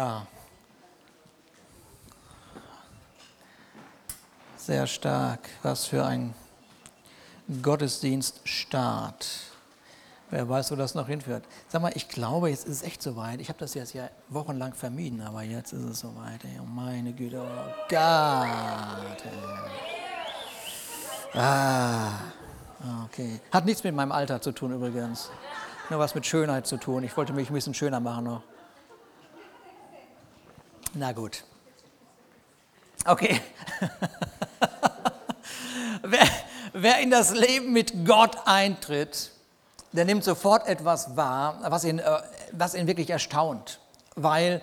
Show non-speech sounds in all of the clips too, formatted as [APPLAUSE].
Ja. Sehr stark. Was für ein Gottesdienststart. Wer weiß, wo das noch hinführt. Sag mal, ich glaube, jetzt ist es echt soweit. Ich habe das jetzt ja wochenlang vermieden, aber jetzt ist es soweit. Ey. Oh meine Güte, oh Gott. Ah, okay. Hat nichts mit meinem Alter zu tun übrigens. Nur was mit Schönheit zu tun. Ich wollte mich ein bisschen schöner machen noch. Na gut. Okay. [LAUGHS] wer, wer in das Leben mit Gott eintritt, der nimmt sofort etwas wahr, was ihn, äh, was ihn wirklich erstaunt, weil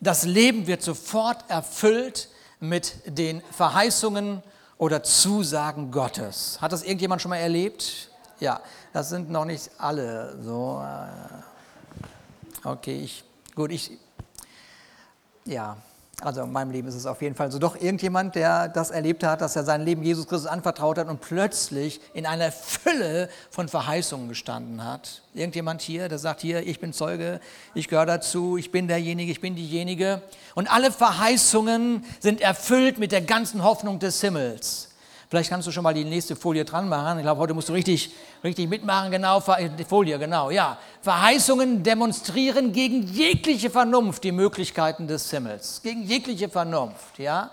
das Leben wird sofort erfüllt mit den Verheißungen oder Zusagen Gottes. Hat das irgendjemand schon mal erlebt? Ja, das sind noch nicht alle so. Äh, okay, ich, gut, ich, ja, also in meinem Leben ist es auf jeden Fall so. Doch irgendjemand, der das erlebt hat, dass er sein Leben Jesus Christus anvertraut hat und plötzlich in einer Fülle von Verheißungen gestanden hat. Irgendjemand hier, der sagt hier, ich bin Zeuge, ich gehöre dazu, ich bin derjenige, ich bin diejenige. Und alle Verheißungen sind erfüllt mit der ganzen Hoffnung des Himmels. Vielleicht kannst du schon mal die nächste Folie dran machen. Ich glaube, heute musst du richtig, richtig mitmachen. Genau, die Folie, genau, ja. Verheißungen demonstrieren gegen jegliche Vernunft die Möglichkeiten des Himmels. Gegen jegliche Vernunft, ja.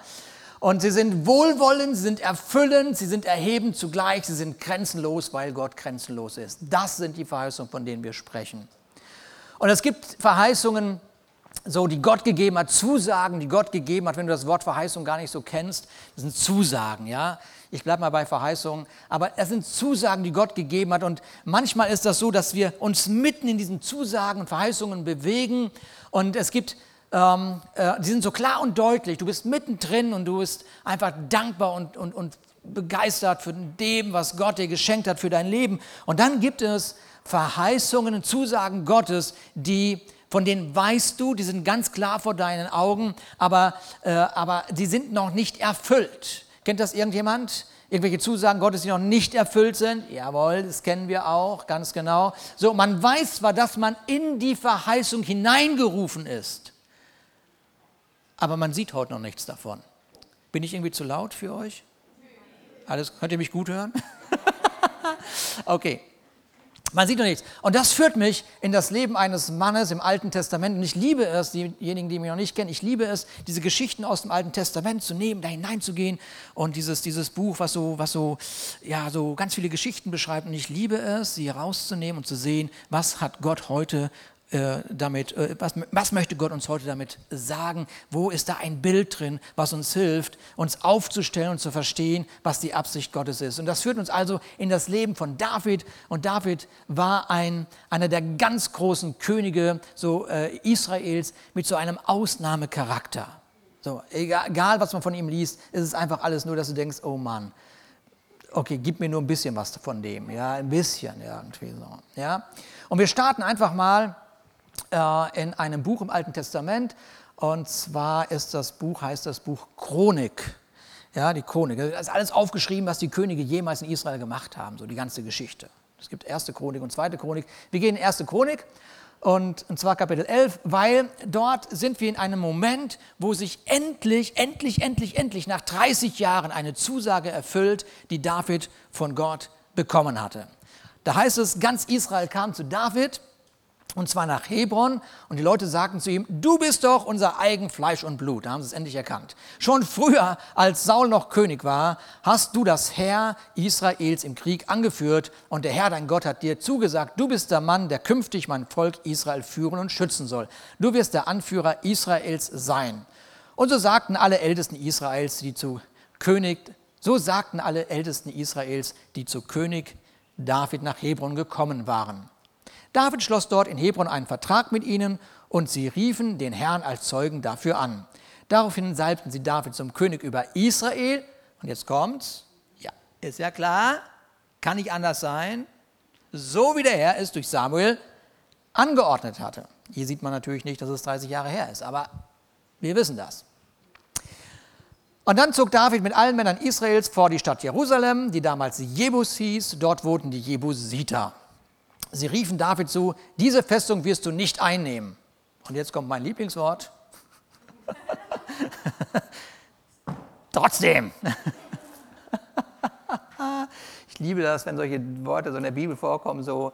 Und sie sind wohlwollend, sie sind erfüllend, sie sind erhebend zugleich, sie sind grenzenlos, weil Gott grenzenlos ist. Das sind die Verheißungen, von denen wir sprechen. Und es gibt Verheißungen, so, die Gott gegeben hat, Zusagen, die Gott gegeben hat, wenn du das Wort Verheißung gar nicht so kennst, das sind Zusagen, ja. Ich bleibe mal bei Verheißungen, aber es sind Zusagen, die Gott gegeben hat. Und manchmal ist das so, dass wir uns mitten in diesen Zusagen und Verheißungen bewegen. Und es gibt, ähm, äh, die sind so klar und deutlich, du bist mittendrin und du bist einfach dankbar und, und, und begeistert für dem, was Gott dir geschenkt hat für dein Leben. Und dann gibt es Verheißungen und Zusagen Gottes, die von denen weißt du, die sind ganz klar vor deinen Augen, aber, äh, aber die sind noch nicht erfüllt. Kennt das irgendjemand? Irgendwelche Zusagen Gottes, die noch nicht erfüllt sind? Jawohl, das kennen wir auch, ganz genau. So, man weiß zwar, dass man in die Verheißung hineingerufen ist, aber man sieht heute noch nichts davon. Bin ich irgendwie zu laut für euch? Alles, könnt ihr mich gut hören? [LAUGHS] okay. Man sieht noch nichts. Und das führt mich in das Leben eines Mannes im Alten Testament. Und ich liebe es, diejenigen, die mich noch nicht kennen, ich liebe es, diese Geschichten aus dem Alten Testament zu nehmen, da hineinzugehen und dieses, dieses Buch, was so, was so, ja, so ganz viele Geschichten beschreibt. Und ich liebe es, sie herauszunehmen und zu sehen, was hat Gott heute äh, damit, äh, was, was möchte Gott uns heute damit sagen? Wo ist da ein Bild drin, was uns hilft, uns aufzustellen und zu verstehen, was die Absicht Gottes ist? Und das führt uns also in das Leben von David. Und David war ein, einer der ganz großen Könige so, äh, Israels mit so einem Ausnahmecharakter. So, egal, egal, was man von ihm liest, ist es einfach alles nur, dass du denkst, oh Mann, okay, gib mir nur ein bisschen was von dem, ja, ein bisschen irgendwie so, ja. Und wir starten einfach mal äh, in einem Buch im Alten Testament. Und zwar ist das Buch, heißt das Buch Chronik. Ja, die Chronik. Da ist alles aufgeschrieben, was die Könige jemals in Israel gemacht haben, so die ganze Geschichte. Es gibt erste Chronik und zweite Chronik. Wir gehen in erste Chronik und, und zwar Kapitel 11, weil dort sind wir in einem Moment, wo sich endlich, endlich, endlich, endlich nach 30 Jahren eine Zusage erfüllt, die David von Gott bekommen hatte. Da heißt es, ganz Israel kam zu David und zwar nach Hebron. Und die Leute sagten zu ihm, du bist doch unser eigen Fleisch und Blut. Da haben sie es endlich erkannt. Schon früher, als Saul noch König war, hast du das Heer Israels im Krieg angeführt. Und der Herr, dein Gott, hat dir zugesagt, du bist der Mann, der künftig mein Volk Israel führen und schützen soll. Du wirst der Anführer Israels sein. Und so sagten alle Ältesten Israels, die zu König, so sagten alle Ältesten Israels, die zu König David nach Hebron gekommen waren. David schloss dort in Hebron einen Vertrag mit ihnen und sie riefen den Herrn als Zeugen dafür an. Daraufhin salbten sie David zum König über Israel. Und jetzt kommt's. Ja, ist ja klar, kann nicht anders sein. So wie der Herr es durch Samuel angeordnet hatte. Hier sieht man natürlich nicht, dass es 30 Jahre her ist, aber wir wissen das. Und dann zog David mit allen Männern Israels vor die Stadt Jerusalem, die damals Jebus hieß. Dort wohnten die Jebusiter. Sie riefen David zu, diese Festung wirst du nicht einnehmen. Und jetzt kommt mein Lieblingswort. [LAUGHS] Trotzdem. [LAUGHS] ich liebe das, wenn solche Worte so in der Bibel vorkommen, so,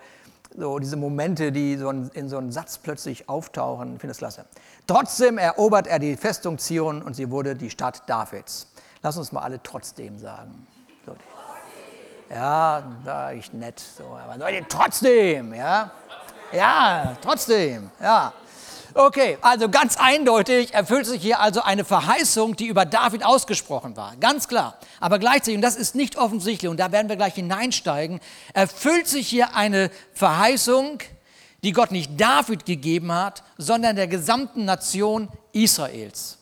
so diese Momente, die so in so einem Satz plötzlich auftauchen. Ich finde das klasse. Trotzdem erobert er die Festung Zion und sie wurde die Stadt Davids. Lass uns mal alle trotzdem sagen. Ja, da ich nett. So, aber Leute, trotzdem, ja. Ja, trotzdem, ja. Okay, also ganz eindeutig erfüllt sich hier also eine Verheißung, die über David ausgesprochen war. Ganz klar. Aber gleichzeitig, und das ist nicht offensichtlich, und da werden wir gleich hineinsteigen, erfüllt sich hier eine Verheißung, die Gott nicht David gegeben hat, sondern der gesamten Nation Israels.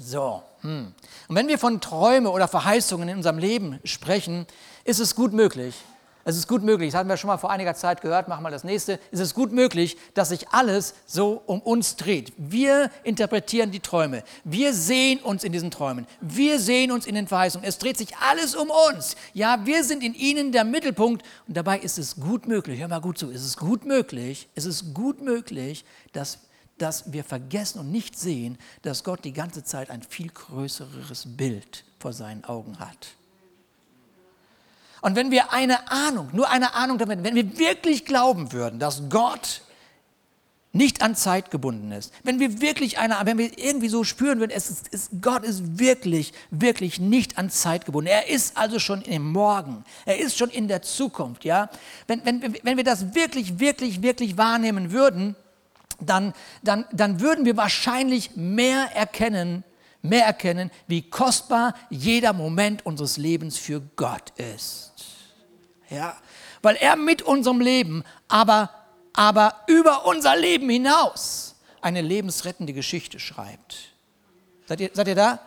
So. Hm. Und wenn wir von Träumen oder Verheißungen in unserem Leben sprechen, ist es gut möglich, es ist gut möglich, das hatten wir schon mal vor einiger Zeit gehört, machen wir das nächste, es ist gut möglich, dass sich alles so um uns dreht. Wir interpretieren die Träume, wir sehen uns in diesen Träumen, wir sehen uns in den Verheißungen, es dreht sich alles um uns. Ja, wir sind in ihnen der Mittelpunkt und dabei ist es gut möglich, hör mal gut zu, es ist gut möglich, es ist gut möglich, dass dass wir vergessen und nicht sehen, dass Gott die ganze Zeit ein viel größeres Bild vor seinen Augen hat. Und wenn wir eine Ahnung, nur eine Ahnung damit, wenn wir wirklich glauben würden, dass Gott nicht an Zeit gebunden ist, wenn wir wirklich eine, wenn wir irgendwie so spüren würden, es ist, es, Gott ist wirklich, wirklich nicht an Zeit gebunden. Er ist also schon im Morgen. Er ist schon in der Zukunft, ja. Wenn, wenn, wenn wir das wirklich, wirklich, wirklich wahrnehmen würden, dann, dann, dann würden wir wahrscheinlich mehr erkennen, mehr erkennen, wie kostbar jeder Moment unseres Lebens für Gott ist. Ja, weil er mit unserem Leben, aber, aber über unser Leben hinaus eine lebensrettende Geschichte schreibt. Seid ihr, seid ihr da?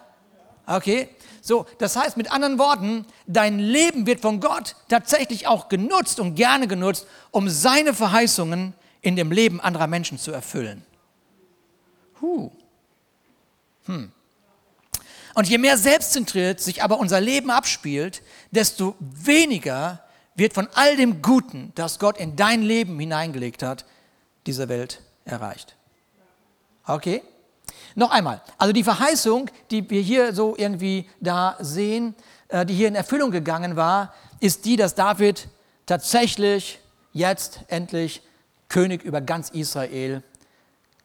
Okay. So, das heißt mit anderen Worten, dein Leben wird von Gott tatsächlich auch genutzt und gerne genutzt, um seine Verheißungen in dem Leben anderer Menschen zu erfüllen. Huh. Hm. Und je mehr selbstzentriert sich aber unser Leben abspielt, desto weniger wird von all dem Guten, das Gott in dein Leben hineingelegt hat, diese Welt erreicht. Okay? Noch einmal, also die Verheißung, die wir hier so irgendwie da sehen, äh, die hier in Erfüllung gegangen war, ist die, dass David tatsächlich jetzt endlich König über ganz Israel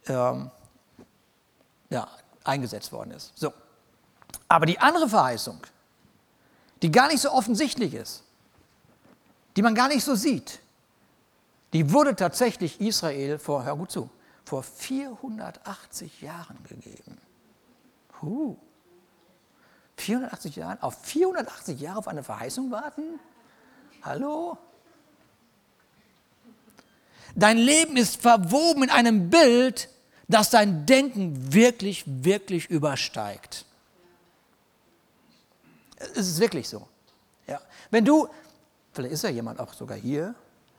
ähm, ja, eingesetzt worden ist. So. Aber die andere Verheißung, die gar nicht so offensichtlich ist, die man gar nicht so sieht, die wurde tatsächlich Israel vor, hör gut zu, vor 480 Jahren gegeben. Huh. 480 Jahren, auf 480 Jahre auf eine Verheißung warten? Hallo? Dein Leben ist verwoben in einem Bild, das dein Denken wirklich, wirklich übersteigt. Es ist wirklich so. Ja. Wenn du, vielleicht ist ja jemand auch sogar hier,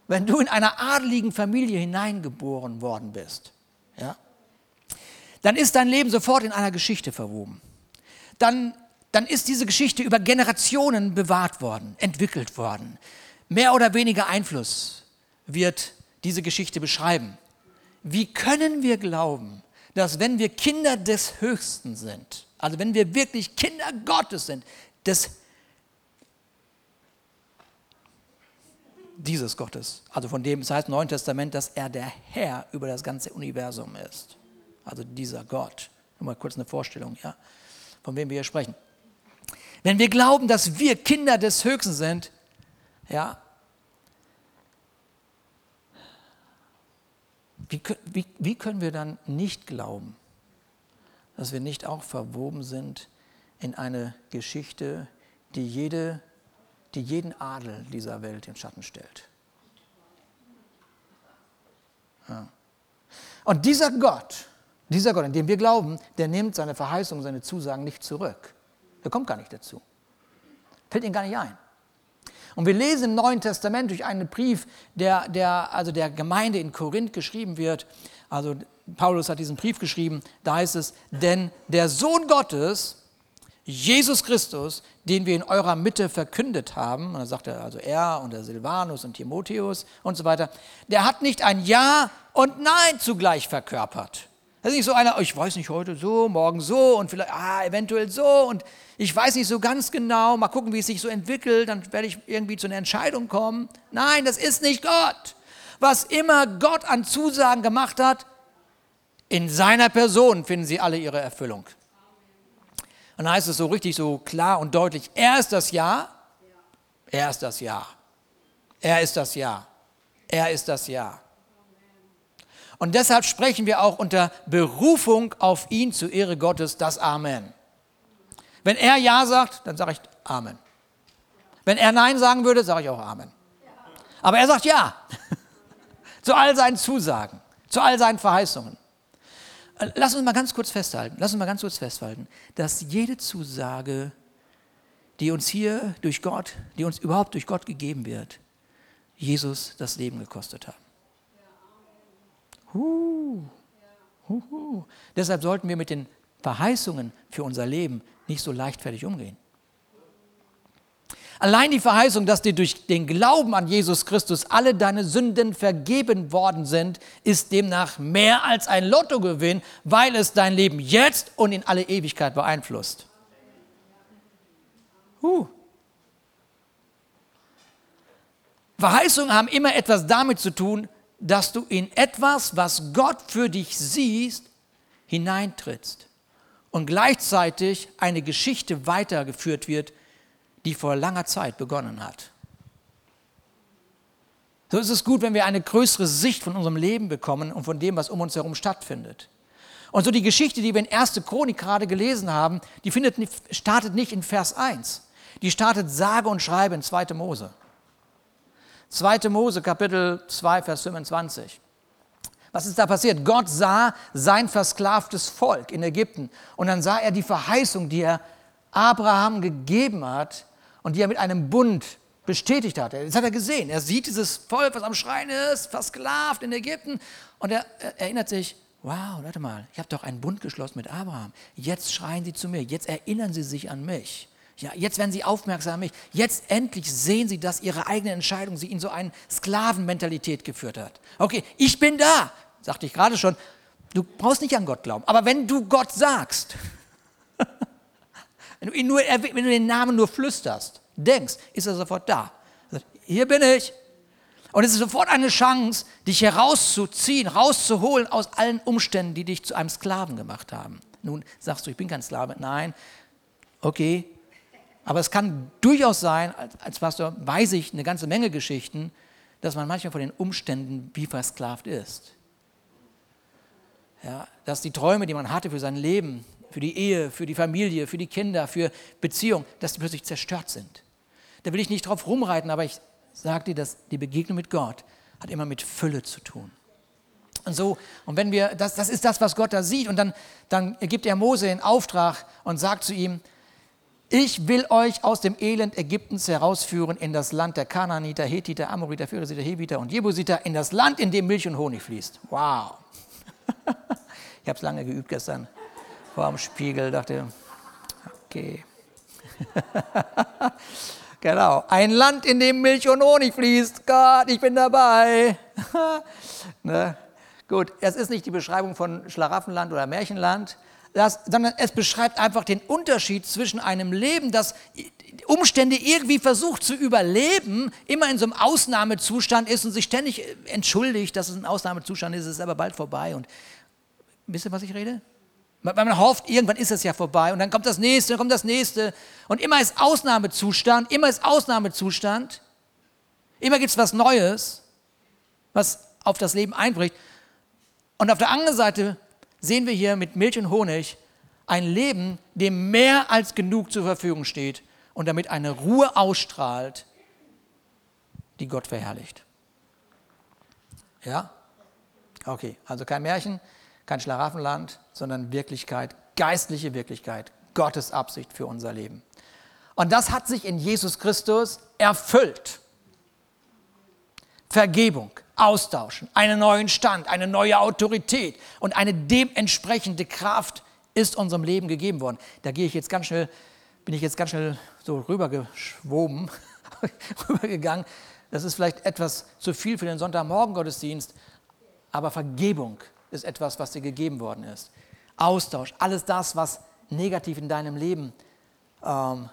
wenn du in einer adligen Familie hineingeboren worden bist, ja, dann ist dein Leben sofort in einer Geschichte verwoben. Dann, dann ist diese Geschichte über Generationen bewahrt worden, entwickelt worden. Mehr oder weniger Einfluss wird diese Geschichte beschreiben. Wie können wir glauben, dass wenn wir Kinder des Höchsten sind, also wenn wir wirklich Kinder Gottes sind, des dieses Gottes, also von dem es heißt im Neuen Testament, dass er der Herr über das ganze Universum ist. Also dieser Gott. Nur mal kurz eine Vorstellung, ja, von wem wir hier sprechen. Wenn wir glauben, dass wir Kinder des Höchsten sind, ja, wie, wie, wie können wir dann nicht glauben, dass wir nicht auch verwoben sind in eine Geschichte, die, jede, die jeden Adel dieser Welt in Schatten stellt? Ja. Und dieser Gott, dieser Gott, an dem wir glauben, der nimmt seine Verheißungen, seine Zusagen nicht zurück. Er kommt gar nicht dazu. Fällt ihm gar nicht ein. Und wir lesen im Neuen Testament durch einen Brief, der, der also der Gemeinde in Korinth geschrieben wird. Also Paulus hat diesen Brief geschrieben, da heißt es, denn der Sohn Gottes, Jesus Christus, den wir in eurer Mitte verkündet haben, und dann sagt er also er und der Silvanus und Timotheus und so weiter, der hat nicht ein Ja und Nein zugleich verkörpert. Das ist nicht so einer, ich weiß nicht, heute so, morgen so und vielleicht, ah, eventuell so und ich weiß nicht so ganz genau, mal gucken, wie es sich so entwickelt, dann werde ich irgendwie zu einer Entscheidung kommen. Nein, das ist nicht Gott. Was immer Gott an Zusagen gemacht hat, in seiner Person finden sie alle ihre Erfüllung. Und dann heißt es so richtig so klar und deutlich, er ist das Ja, er ist das Ja, er ist das Ja, er ist das Ja. Und deshalb sprechen wir auch unter Berufung auf ihn zur Ehre Gottes das Amen. Wenn er Ja sagt, dann sage ich Amen. Wenn er Nein sagen würde, sage ich auch Amen. Aber er sagt Ja [LAUGHS] zu all seinen Zusagen, zu all seinen Verheißungen. Lass uns mal ganz kurz festhalten, lass uns mal ganz kurz festhalten, dass jede Zusage, die uns hier durch Gott, die uns überhaupt durch Gott gegeben wird, Jesus das Leben gekostet hat. Huh. Huh, huh. Deshalb sollten wir mit den Verheißungen für unser Leben nicht so leichtfertig umgehen. Allein die Verheißung, dass dir durch den Glauben an Jesus Christus alle deine Sünden vergeben worden sind, ist demnach mehr als ein Lottogewinn, weil es dein Leben jetzt und in alle Ewigkeit beeinflusst. Huh. Verheißungen haben immer etwas damit zu tun, dass du in etwas, was Gott für dich siehst, hineintrittst und gleichzeitig eine Geschichte weitergeführt wird, die vor langer Zeit begonnen hat. So ist es gut, wenn wir eine größere Sicht von unserem Leben bekommen und von dem, was um uns herum stattfindet. Und so die Geschichte, die wir in 1. Chronik gerade gelesen haben, die findet, startet nicht in Vers 1. Die startet sage und schreibe in 2. Mose. 2. Mose, Kapitel 2, Vers 25. Was ist da passiert? Gott sah sein versklavtes Volk in Ägypten und dann sah er die Verheißung, die er Abraham gegeben hat, und die er mit einem Bund bestätigt hat. Das hat er gesehen. Er sieht dieses Volk, was am Schreien ist, versklavt in Ägypten. Und er, er erinnert sich, wow, warte mal, ich habe doch einen Bund geschlossen mit Abraham. Jetzt schreien sie zu mir, jetzt erinnern sie sich an mich. Ja, jetzt werden sie aufmerksam. Jetzt endlich sehen sie, dass ihre eigene Entscheidung sie in so eine Sklavenmentalität geführt hat. Okay, ich bin da, sagte ich gerade schon. Du brauchst nicht an Gott glauben. Aber wenn du Gott sagst, [LAUGHS] wenn du, nur, wenn du den Namen nur flüsterst, denkst, ist er sofort da. Hier bin ich. Und es ist sofort eine Chance, dich herauszuziehen, rauszuholen aus allen Umständen, die dich zu einem Sklaven gemacht haben. Nun sagst du, ich bin kein Sklave. Nein, okay. Aber es kann durchaus sein, als, als Pastor weiß ich eine ganze Menge Geschichten, dass man manchmal von den Umständen wie versklavt ist. Ja, dass die Träume, die man hatte für sein Leben, für die Ehe, für die Familie, für die Kinder, für Beziehungen, dass die plötzlich zerstört sind. Da will ich nicht drauf rumreiten, aber ich sage dir, dass die Begegnung mit Gott hat immer mit Fülle zu tun. Und so, und wenn wir, das, das ist das, was Gott da sieht, und dann, dann gibt er Mose in Auftrag und sagt zu ihm, ich will euch aus dem Elend Ägyptens herausführen in das Land der Kanaaniter, Hethiter, Amoriter, Pharisiter, Heviter und Jebusiter, in das Land, in dem Milch und Honig fließt. Wow. [LAUGHS] ich habe es lange geübt gestern vor dem Spiegel, dachte, okay. [LAUGHS] genau, ein Land, in dem Milch und Honig fließt. Gott, ich bin dabei. [LAUGHS] ne? Gut, es ist nicht die Beschreibung von Schlaraffenland oder Märchenland, das, sondern es beschreibt einfach den Unterschied zwischen einem Leben, das Umstände irgendwie versucht zu überleben, immer in so einem Ausnahmezustand ist und sich ständig entschuldigt, dass es ein Ausnahmezustand ist, es ist aber bald vorbei. Und wisst ihr, was ich rede? Weil man hofft, irgendwann ist es ja vorbei und dann kommt das nächste, dann kommt das nächste. Und immer ist Ausnahmezustand, immer ist Ausnahmezustand. Immer gibt es was Neues, was auf das Leben einbricht. Und auf der anderen Seite sehen wir hier mit Milch und Honig ein Leben, dem mehr als genug zur Verfügung steht und damit eine Ruhe ausstrahlt, die Gott verherrlicht. Ja? Okay, also kein Märchen, kein Schlaraffenland, sondern Wirklichkeit, geistliche Wirklichkeit, Gottes Absicht für unser Leben. Und das hat sich in Jesus Christus erfüllt. Vergebung, Austauschen, einen neuen Stand, eine neue Autorität und eine dementsprechende Kraft ist unserem Leben gegeben worden. Da gehe ich jetzt ganz schnell, bin ich jetzt ganz schnell so rübergeschwoben, [LAUGHS] rübergegangen. Das ist vielleicht etwas zu viel für den Sonntagmorgen Gottesdienst, aber Vergebung ist etwas, was dir gegeben worden ist. Austausch, alles das, was negativ in deinem Leben ähm,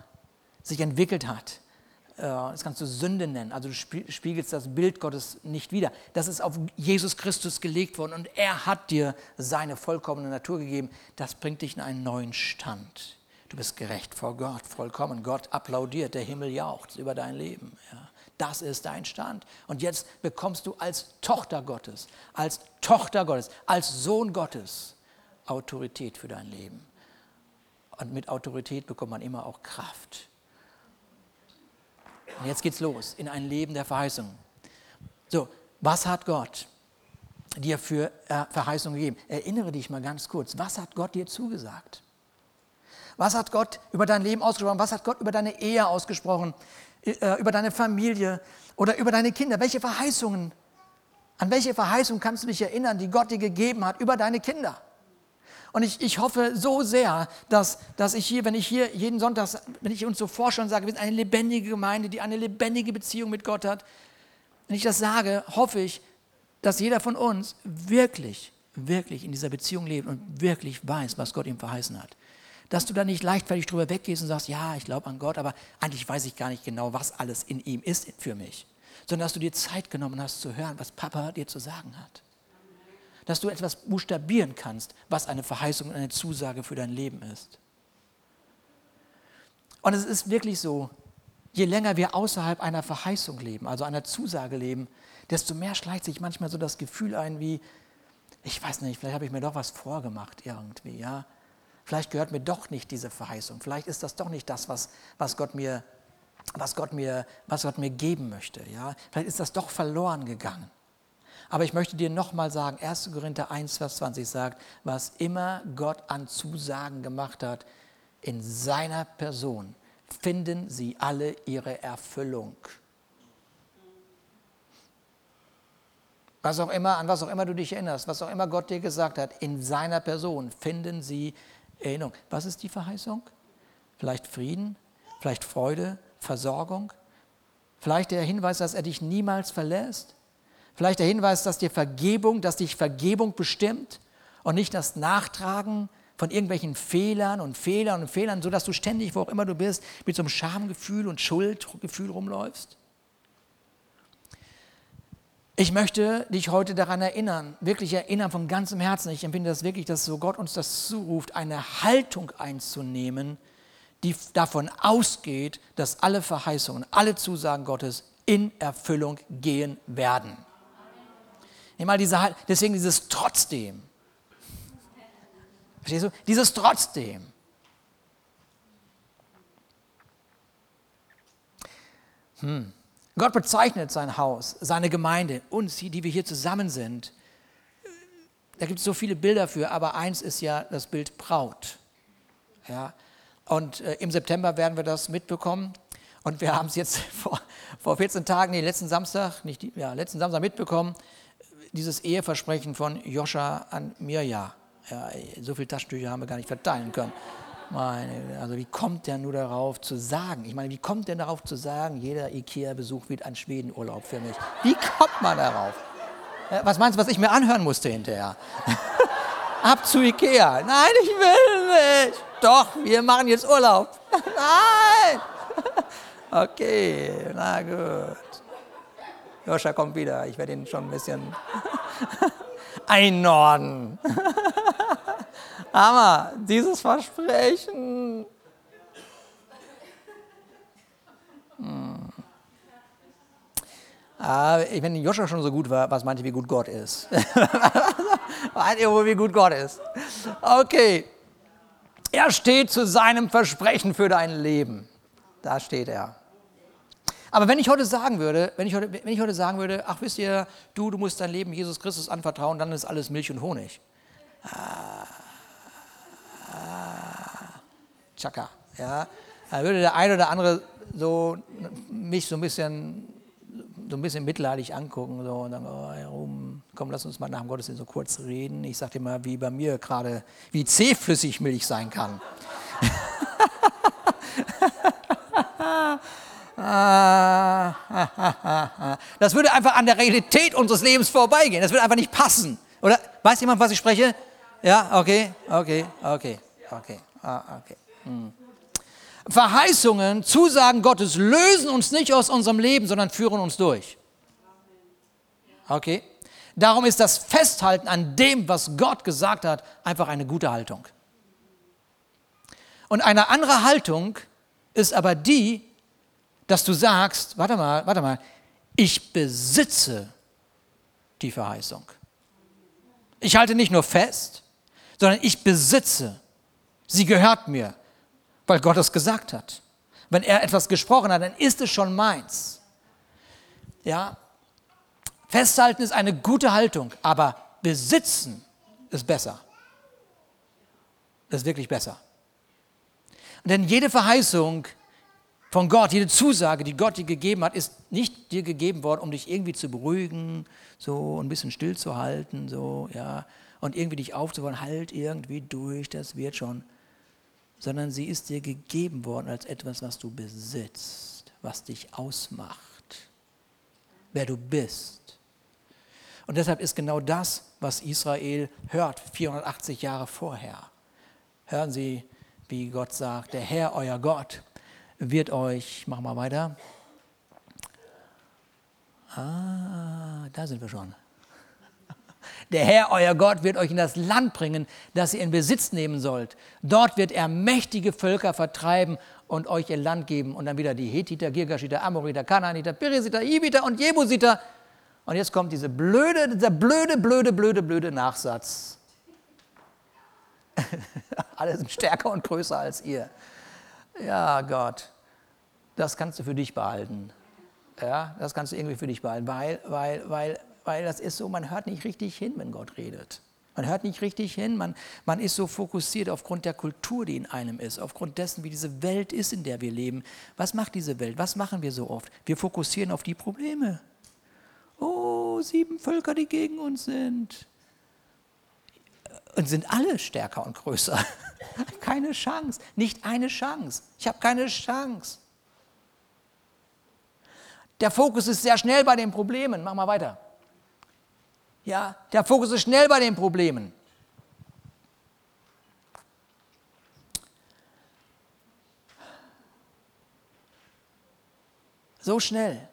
sich entwickelt hat. Äh, das kannst du Sünde nennen. Also du spiegelst das Bild Gottes nicht wieder. Das ist auf Jesus Christus gelegt worden und er hat dir seine vollkommene Natur gegeben. Das bringt dich in einen neuen Stand. Du bist gerecht vor Gott, vollkommen. Gott applaudiert, der Himmel jaucht über dein Leben. Ja. Das ist dein Stand. Und jetzt bekommst du als Tochter Gottes, als Tochter Gottes, als Sohn Gottes Autorität für dein Leben. Und mit Autorität bekommt man immer auch Kraft. Und jetzt geht's los in ein Leben der Verheißung. So, was hat Gott dir für äh, Verheißung gegeben? Erinnere dich mal ganz kurz, was hat Gott dir zugesagt? Was hat Gott über dein Leben ausgesprochen? Was hat Gott über deine Ehe ausgesprochen? Äh, über deine Familie oder über deine Kinder? Welche Verheißungen? An welche Verheißung kannst du dich erinnern, die Gott dir gegeben hat über deine Kinder? Und ich, ich hoffe so sehr, dass, dass ich hier, wenn ich hier jeden Sonntag, wenn ich uns so vorstelle und sage, wir sind eine lebendige Gemeinde, die eine lebendige Beziehung mit Gott hat, wenn ich das sage, hoffe ich, dass jeder von uns wirklich, wirklich in dieser Beziehung lebt und wirklich weiß, was Gott ihm verheißen hat. Dass du da nicht leichtfertig drüber weggehst und sagst, ja, ich glaube an Gott, aber eigentlich weiß ich gar nicht genau, was alles in ihm ist für mich. Sondern dass du dir Zeit genommen hast zu hören, was Papa dir zu sagen hat dass du etwas buchstabieren kannst, was eine Verheißung und eine Zusage für dein Leben ist. Und es ist wirklich so, je länger wir außerhalb einer Verheißung leben, also einer Zusage leben, desto mehr schleicht sich manchmal so das Gefühl ein wie, ich weiß nicht, vielleicht habe ich mir doch was vorgemacht irgendwie, ja. Vielleicht gehört mir doch nicht diese Verheißung. Vielleicht ist das doch nicht das, was, was, Gott, mir, was, Gott, mir, was Gott mir geben möchte. Ja? Vielleicht ist das doch verloren gegangen. Aber ich möchte dir nochmal sagen, 1. Korinther 1, Vers 20 sagt, was immer Gott an Zusagen gemacht hat, in seiner Person finden sie alle ihre Erfüllung. Was auch immer, an was auch immer du dich erinnerst, was auch immer Gott dir gesagt hat, in seiner Person finden sie Erinnerung. Was ist die Verheißung? Vielleicht Frieden, vielleicht Freude, Versorgung, vielleicht der Hinweis, dass er dich niemals verlässt, Vielleicht der Hinweis, dass dir Vergebung, dass dich Vergebung bestimmt und nicht das Nachtragen von irgendwelchen Fehlern und Fehlern und Fehlern, sodass du ständig, wo auch immer du bist, mit so einem Schamgefühl und Schuldgefühl rumläufst. Ich möchte dich heute daran erinnern, wirklich erinnern von ganzem Herzen. Ich empfinde das wirklich, dass so Gott uns das zuruft, eine Haltung einzunehmen, die davon ausgeht, dass alle Verheißungen, alle Zusagen Gottes in Erfüllung gehen werden. Immer diese, deswegen dieses trotzdem. Verstehst du? Dieses trotzdem. Hm. Gott bezeichnet sein Haus, seine Gemeinde, uns, die wir hier zusammen sind. Da gibt es so viele Bilder für, aber eins ist ja das Bild Braut. Ja? Und äh, im September werden wir das mitbekommen. Und wir haben es jetzt [LAUGHS] vor, vor 14 Tagen, nee, letzten Samstag, nicht die, ja, letzten Samstag mitbekommen dieses Eheversprechen von Joscha an Mirja. Ja, so viele Taschentücher haben wir gar nicht verteilen können. Meine, also wie kommt der nur darauf zu sagen? Ich meine, wie kommt der darauf zu sagen, jeder Ikea-Besuch wird ein Schwedenurlaub für mich? Wie kommt man darauf? Was meinst du, was ich mir anhören musste hinterher? [LAUGHS] Ab zu Ikea. Nein, ich will nicht. Doch, wir machen jetzt Urlaub. [LAUGHS] Nein. [LAUGHS] Okay, na gut. Joscha kommt wieder, ich werde ihn schon ein bisschen [LAUGHS] einnorden. Aber [LAUGHS] dieses Versprechen. Hm. Ah, wenn Joscha schon so gut war, was meinte, wie gut Gott ist? [LAUGHS] Meint ihr wohl, wie gut Gott ist? Okay. Er steht zu seinem Versprechen für dein Leben. Da steht er. Aber wenn ich heute sagen würde, wenn ich heute, wenn ich heute sagen würde, ach wisst ihr, du, du musst dein Leben Jesus Christus anvertrauen, dann ist alles Milch und Honig. Ah, ah, tschakka, ja. Dann würde der eine oder andere so mich so ein bisschen so ein bisschen mitleidig angucken so, und dann, oh, komm, lass uns mal nach dem Gottesdienst so kurz reden. Ich sage dir mal, wie bei mir gerade, wie zähflüssig Milch sein kann. [LAUGHS] [LAUGHS] Das würde einfach an der Realität unseres Lebens vorbeigehen. Das würde einfach nicht passen. Oder weiß jemand, was ich spreche? Ja, okay, okay, okay, okay, ah, okay. Hm. Verheißungen, Zusagen Gottes lösen uns nicht aus unserem Leben, sondern führen uns durch. Okay? Darum ist das Festhalten an dem, was Gott gesagt hat, einfach eine gute Haltung. Und eine andere Haltung ist aber die, dass du sagst, warte mal, warte mal, ich besitze die Verheißung. Ich halte nicht nur fest, sondern ich besitze. Sie gehört mir, weil Gott es gesagt hat. Wenn er etwas gesprochen hat, dann ist es schon meins. Ja, Festhalten ist eine gute Haltung, aber besitzen ist besser. Ist wirklich besser. Denn jede Verheißung von Gott, jede Zusage, die Gott dir gegeben hat, ist nicht dir gegeben worden, um dich irgendwie zu beruhigen, so ein bisschen stillzuhalten, so, ja, und irgendwie dich aufzubauen, halt irgendwie durch, das wird schon. Sondern sie ist dir gegeben worden als etwas, was du besitzt, was dich ausmacht, wer du bist. Und deshalb ist genau das, was Israel hört, 480 Jahre vorher. Hören Sie, wie Gott sagt, der Herr, euer Gott, wird euch, mach mal weiter. Ah, da sind wir schon. Der Herr, euer Gott, wird euch in das Land bringen, das ihr in Besitz nehmen sollt. Dort wird er mächtige Völker vertreiben und euch ihr Land geben. Und dann wieder die Hethiter, Girgashiter, Amoriter, Kanaaniter, Perisiter, Ibiter und Jebusiter und jetzt kommt diese blöde, dieser blöde, blöde, blöde, blöde Nachsatz. [LAUGHS] Alle sind stärker und größer als ihr. Ja, Gott, das kannst du für dich behalten. Ja, das kannst du irgendwie für dich behalten, weil, weil, weil, weil das ist so, man hört nicht richtig hin, wenn Gott redet. Man hört nicht richtig hin, man, man ist so fokussiert aufgrund der Kultur, die in einem ist, aufgrund dessen, wie diese Welt ist, in der wir leben. Was macht diese Welt? Was machen wir so oft? Wir fokussieren auf die Probleme oh, sieben Völker, die gegen uns sind. Und sind alle stärker und größer. [LAUGHS] keine Chance, nicht eine Chance. Ich habe keine Chance. Der Fokus ist sehr schnell bei den Problemen. Mach mal weiter. Ja, der Fokus ist schnell bei den Problemen. So schnell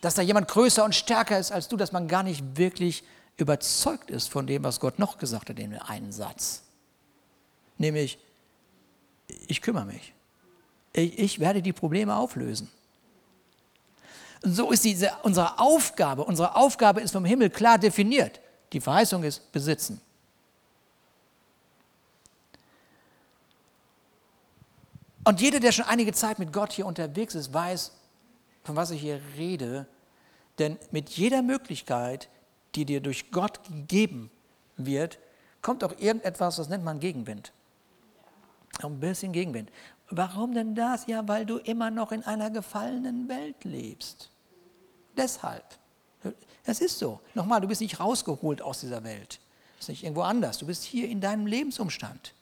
dass da jemand größer und stärker ist als du, dass man gar nicht wirklich überzeugt ist von dem, was Gott noch gesagt hat in dem einen Satz. Nämlich, ich kümmere mich. Ich, ich werde die Probleme auflösen. Und so ist diese, unsere Aufgabe. Unsere Aufgabe ist vom Himmel klar definiert. Die Verheißung ist besitzen. Und jeder, der schon einige Zeit mit Gott hier unterwegs ist, weiß, von was ich hier rede, denn mit jeder Möglichkeit, die dir durch Gott gegeben wird, kommt auch irgendetwas, das nennt man Gegenwind. Ein bisschen Gegenwind. Warum denn das? Ja, weil du immer noch in einer gefallenen Welt lebst. Deshalb. Es ist so. Nochmal, du bist nicht rausgeholt aus dieser Welt. Du bist nicht irgendwo anders. Du bist hier in deinem Lebensumstand.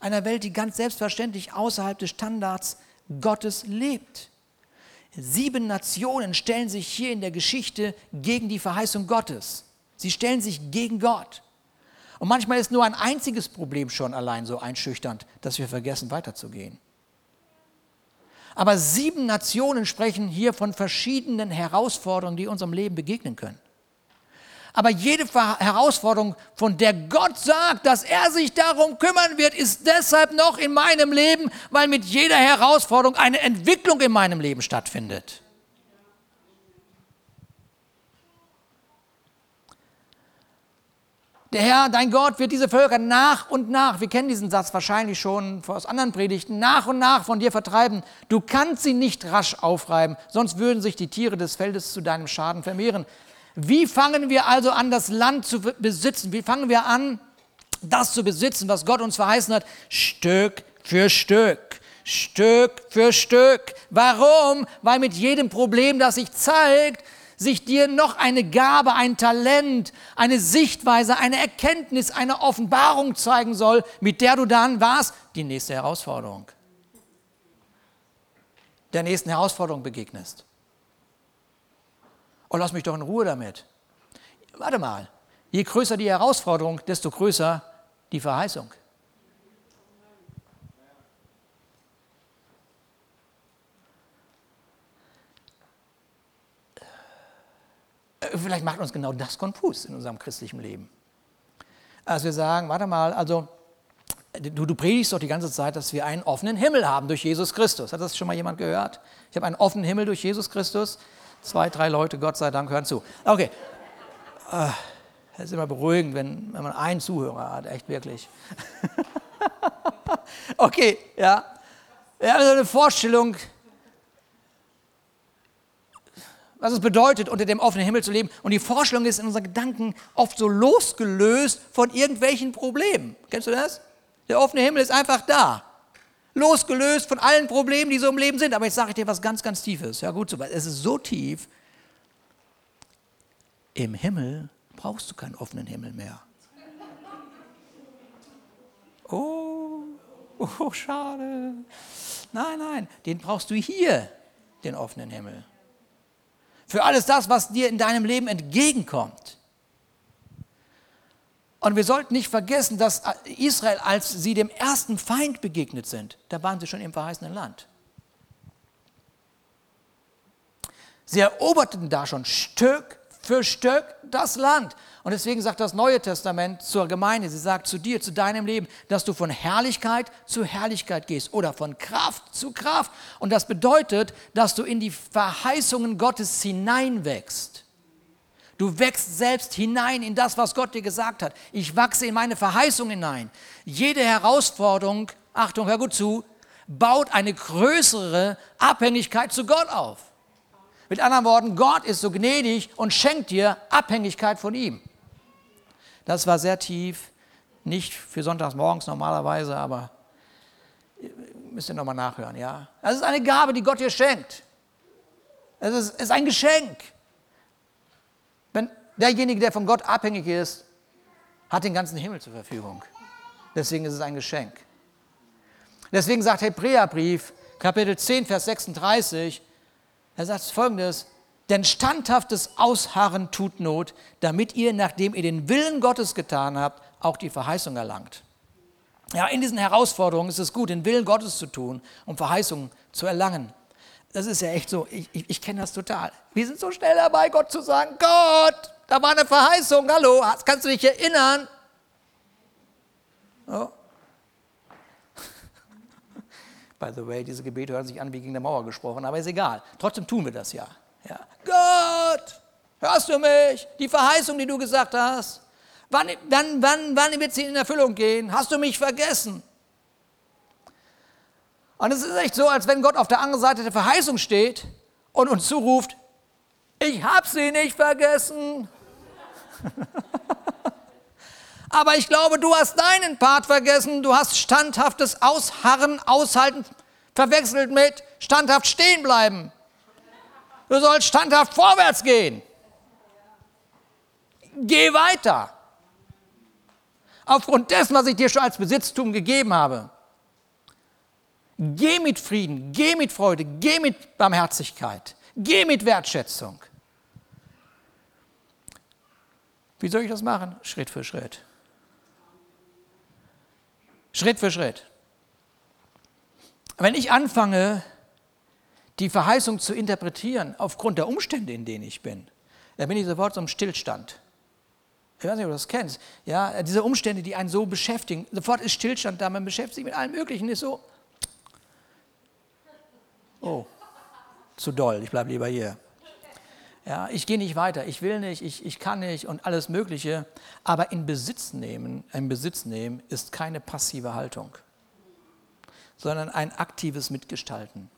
Einer Welt, die ganz selbstverständlich außerhalb des Standards Gottes lebt. Sieben Nationen stellen sich hier in der Geschichte gegen die Verheißung Gottes. Sie stellen sich gegen Gott. Und manchmal ist nur ein einziges Problem schon allein so einschüchternd, dass wir vergessen weiterzugehen. Aber sieben Nationen sprechen hier von verschiedenen Herausforderungen, die unserem Leben begegnen können. Aber jede Herausforderung, von der Gott sagt, dass er sich darum kümmern wird, ist deshalb noch in meinem Leben, weil mit jeder Herausforderung eine Entwicklung in meinem Leben stattfindet. Der Herr, dein Gott, wird diese Völker nach und nach, wir kennen diesen Satz wahrscheinlich schon aus anderen Predigten, nach und nach von dir vertreiben. Du kannst sie nicht rasch aufreiben, sonst würden sich die Tiere des Feldes zu deinem Schaden vermehren. Wie fangen wir also an, das Land zu besitzen? Wie fangen wir an, das zu besitzen, was Gott uns verheißen hat? Stück für Stück. Stück für Stück. Warum? Weil mit jedem Problem, das sich zeigt, sich dir noch eine Gabe, ein Talent, eine Sichtweise, eine Erkenntnis, eine Offenbarung zeigen soll, mit der du dann was? Die nächste Herausforderung. Der nächsten Herausforderung begegnest. Oh, lass mich doch in Ruhe damit. Warte mal, Je größer die Herausforderung, desto größer die Verheißung. Äh, vielleicht macht uns genau das konfus in unserem christlichen Leben. Als wir sagen, warte mal, also du, du predigst doch die ganze Zeit, dass wir einen offenen Himmel haben durch Jesus Christus. Hat das schon mal jemand gehört? Ich habe einen offenen Himmel durch Jesus Christus. Zwei, drei Leute, Gott sei Dank, hören zu. Okay. Äh, das ist immer beruhigend, wenn, wenn man einen Zuhörer hat, echt wirklich. [LAUGHS] okay, ja. Wir haben so eine Vorstellung, was es bedeutet, unter dem offenen Himmel zu leben. Und die Vorstellung ist in unseren Gedanken oft so losgelöst von irgendwelchen Problemen. Kennst du das? Der offene Himmel ist einfach da. Losgelöst von allen Problemen, die so im Leben sind. Aber jetzt sage ich dir was ganz, ganz Tiefes. Ja, gut, es ist so tief. Im Himmel brauchst du keinen offenen Himmel mehr. Oh, oh, schade. Nein, nein, den brauchst du hier, den offenen Himmel. Für alles das, was dir in deinem Leben entgegenkommt. Und wir sollten nicht vergessen, dass Israel, als sie dem ersten Feind begegnet sind, da waren sie schon im verheißenen Land. Sie eroberten da schon Stück für Stück das Land. Und deswegen sagt das Neue Testament zur Gemeinde, sie sagt zu dir, zu deinem Leben, dass du von Herrlichkeit zu Herrlichkeit gehst oder von Kraft zu Kraft. Und das bedeutet, dass du in die Verheißungen Gottes hineinwächst. Du wächst selbst hinein in das, was Gott dir gesagt hat. Ich wachse in meine Verheißung hinein. Jede Herausforderung, Achtung, hör gut zu, baut eine größere Abhängigkeit zu Gott auf. Mit anderen Worten, Gott ist so gnädig und schenkt dir Abhängigkeit von ihm. Das war sehr tief, nicht für sonntags morgens normalerweise, aber müsst ihr nochmal nachhören, ja. Das ist eine Gabe, die Gott dir schenkt. Es ist, ist ein Geschenk. Derjenige, der von Gott abhängig ist, hat den ganzen Himmel zur Verfügung. Deswegen ist es ein Geschenk. Deswegen sagt Hebräerbrief, Kapitel 10, Vers 36, er sagt folgendes, denn standhaftes Ausharren tut Not, damit ihr, nachdem ihr den Willen Gottes getan habt, auch die Verheißung erlangt. Ja, in diesen Herausforderungen ist es gut, den Willen Gottes zu tun, um Verheißungen zu erlangen. Das ist ja echt so, ich, ich, ich kenne das total. Wir sind so schnell dabei, Gott zu sagen, Gott, da war eine Verheißung, hallo, kannst du dich erinnern? Oh. [LAUGHS] By the way, diese Gebete hören sich an wie gegen der Mauer gesprochen, aber ist egal. Trotzdem tun wir das ja. ja. Gott, hörst du mich? Die Verheißung, die du gesagt hast. Wann, wann, wann, wann wird sie in Erfüllung gehen? Hast du mich vergessen? Und es ist echt so, als wenn Gott auf der anderen Seite der Verheißung steht und uns zuruft, ich habe sie nicht vergessen. [LAUGHS] Aber ich glaube, du hast deinen Part vergessen. Du hast standhaftes Ausharren, Aushalten verwechselt mit standhaft stehen bleiben. Du sollst standhaft vorwärts gehen. Geh weiter. Aufgrund dessen, was ich dir schon als Besitztum gegeben habe. Geh mit Frieden, geh mit Freude, geh mit Barmherzigkeit, geh mit Wertschätzung. Wie soll ich das machen? Schritt für Schritt. Schritt für Schritt. Wenn ich anfange, die Verheißung zu interpretieren aufgrund der Umstände, in denen ich bin, dann bin ich sofort so im Stillstand. Ich weiß nicht, ob du das kennst. Ja, diese Umstände, die einen so beschäftigen, sofort ist Stillstand da, man beschäftigt sich mit allem Möglichen, ist so, Oh, zu doll, ich bleibe lieber hier. Ja, ich gehe nicht weiter, ich will nicht, ich, ich kann nicht und alles Mögliche. Aber in Besitz nehmen, in Besitz nehmen ist keine passive Haltung, sondern ein aktives Mitgestalten.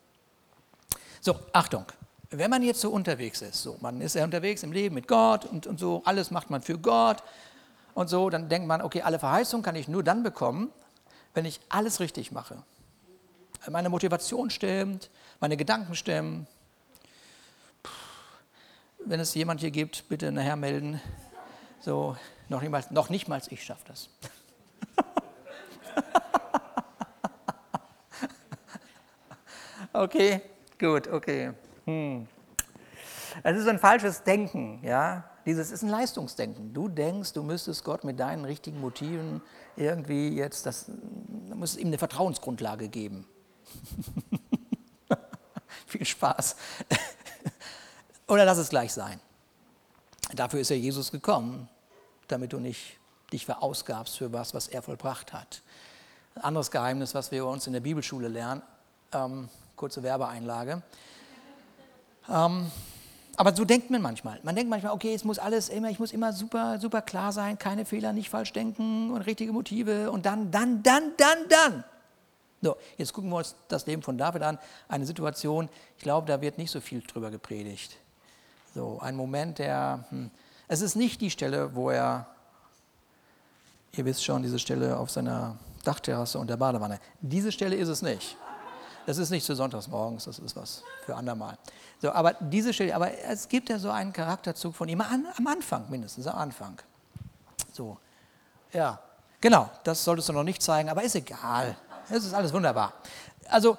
So, Achtung, wenn man jetzt so unterwegs ist, so, man ist ja unterwegs im Leben mit Gott und, und so, alles macht man für Gott und so, dann denkt man, okay, alle Verheißungen kann ich nur dann bekommen, wenn ich alles richtig mache. Meine Motivation stimmt, meine Gedanken stimmen. Wenn es jemand hier gibt, bitte nachher melden. So, noch nicht mal, noch nicht mal ich schaffe das. [LAUGHS] okay, gut, okay. Hm. Das ist ein falsches Denken, ja. Dieses ist ein Leistungsdenken. Du denkst, du müsstest Gott mit deinen richtigen Motiven irgendwie jetzt, das, du musst ihm eine Vertrauensgrundlage geben. [LAUGHS] Viel Spaß. Oder lass es gleich sein. Dafür ist ja Jesus gekommen, damit du nicht dich verausgabst für was, was er vollbracht hat. Ein anderes Geheimnis, was wir uns in der Bibelschule lernen, ähm, kurze Werbeeinlage. Ähm, aber so denkt man manchmal. Man denkt manchmal, okay, es muss alles immer, ich muss immer super, super klar sein, keine Fehler, nicht falsch denken und richtige Motive und dann, dann, dann, dann, dann. So, jetzt gucken wir uns das Leben von David an. Eine Situation, ich glaube, da wird nicht so viel drüber gepredigt. So, ein Moment, der, hm, es ist nicht die Stelle, wo er, ihr wisst schon, diese Stelle auf seiner Dachterrasse und der Badewanne. Diese Stelle ist es nicht. Das ist nicht zu Sonntagsmorgens, das ist was für andermal. So, aber diese Stelle, aber es gibt ja so einen Charakterzug von ihm an, am Anfang mindestens, am Anfang. So, ja, genau, das solltest du noch nicht zeigen, aber ist egal. Es ist alles wunderbar. Also,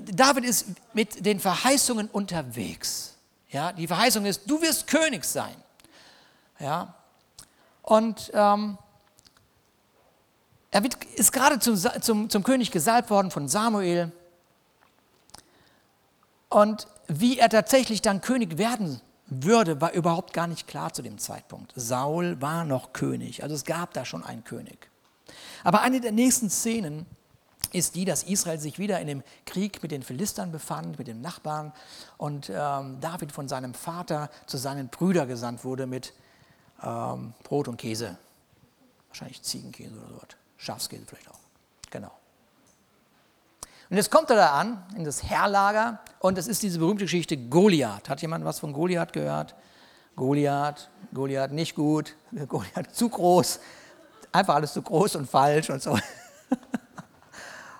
David ist mit den Verheißungen unterwegs. Ja, die Verheißung ist, du wirst König sein. Ja, und ähm, er wird, ist gerade zum, zum, zum König gesalbt worden von Samuel. Und wie er tatsächlich dann König werden würde, war überhaupt gar nicht klar zu dem Zeitpunkt. Saul war noch König, also es gab da schon einen König. Aber eine der nächsten Szenen ist die, dass Israel sich wieder in dem Krieg mit den Philistern befand, mit den Nachbarn und ähm, David von seinem Vater zu seinen Brüdern gesandt wurde mit ähm, Brot und Käse. Wahrscheinlich Ziegenkäse oder so, Schafskäse vielleicht auch. Genau. Und jetzt kommt er da an, in das Herrlager, und es ist diese berühmte Geschichte Goliath. Hat jemand was von Goliath gehört? Goliath, Goliath nicht gut, [LAUGHS] Goliath zu groß, einfach alles zu groß und falsch und so. [LAUGHS]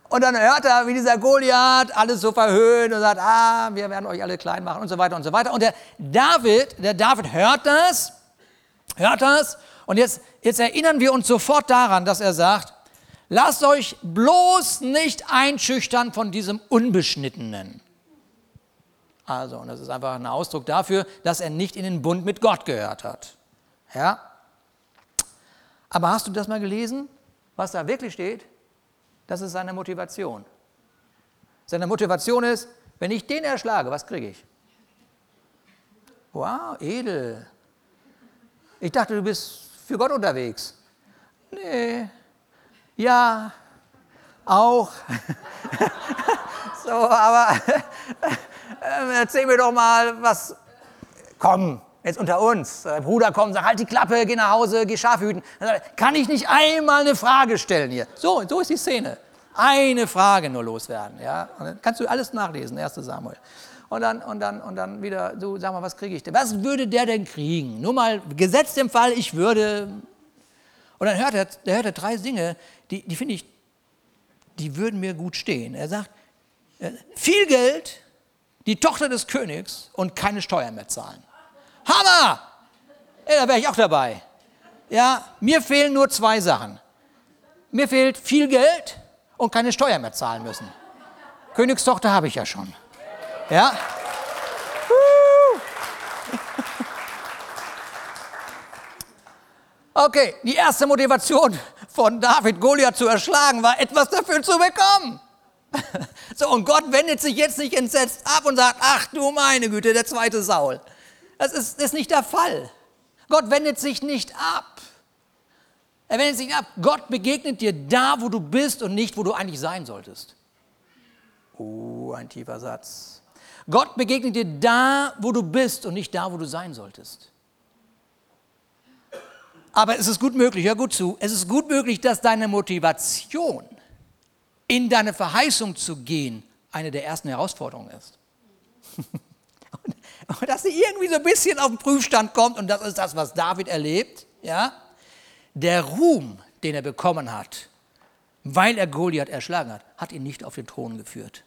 Und dann hört er, wie dieser Goliath alles so verhöhnt und sagt, ah, wir werden euch alle klein machen und so weiter und so weiter. Und der David, der David hört das, hört das. Und jetzt, jetzt erinnern wir uns sofort daran, dass er sagt, Lasst euch bloß nicht einschüchtern von diesem Unbeschnittenen. Also, und das ist einfach ein Ausdruck dafür, dass er nicht in den Bund mit Gott gehört hat. Ja? Aber hast du das mal gelesen, was da wirklich steht? Das ist seine Motivation. Seine Motivation ist, wenn ich den erschlage, was kriege ich? Wow, edel. Ich dachte, du bist für Gott unterwegs. Nee, ja, auch. [LAUGHS] so, aber [LAUGHS] äh, erzähl mir doch mal, was. Komm, jetzt unter uns. Der Bruder kommt, sagt, halt die Klappe, geh nach Hause, geh Schaf hüten. Kann ich nicht einmal eine Frage stellen hier? So, so ist die Szene. Eine Frage nur loswerden. Ja? Und dann kannst du alles nachlesen, 1. Samuel. Und dann, und dann, und dann wieder, du sag mal, was kriege ich denn? Was würde der denn kriegen? Nur mal gesetzt im Fall, ich würde und dann hört er, der hört er drei Dinge, die, die finde ich, die würden mir gut stehen. Er sagt, äh, viel Geld, die Tochter des Königs und keine Steuern mehr zahlen. Hammer! Ey, da wäre ich auch dabei. Ja, mir fehlen nur zwei Sachen. Mir fehlt viel Geld und keine Steuern mehr zahlen müssen. Königstochter habe ich ja schon. Ja? Okay, die erste Motivation von David, Goliath zu erschlagen, war etwas dafür zu bekommen. [LAUGHS] So, und Gott wendet sich jetzt nicht entsetzt ab und sagt, ach du meine Güte, der zweite Saul. Das ist, ist nicht der Fall. Gott wendet sich nicht ab. Er wendet sich nicht ab. Gott begegnet dir da, wo du bist und nicht, wo du eigentlich sein solltest. Oh, ein tiefer Satz. Gott begegnet dir da, wo du bist und nicht da, wo du sein solltest. Aber es ist gut möglich, hör gut zu, es ist gut möglich, dass deine Motivation, in deine Verheißung zu gehen, eine der ersten Herausforderungen ist. [LAUGHS] [LAUGHS] dass sie irgendwie so ein bisschen auf den Prüfstand kommt, und das ist das, was David erlebt, ja, der Ruhm, den er bekommen hat, weil er Goliath erschlagen hat, hat ihn nicht auf den Thron geführt.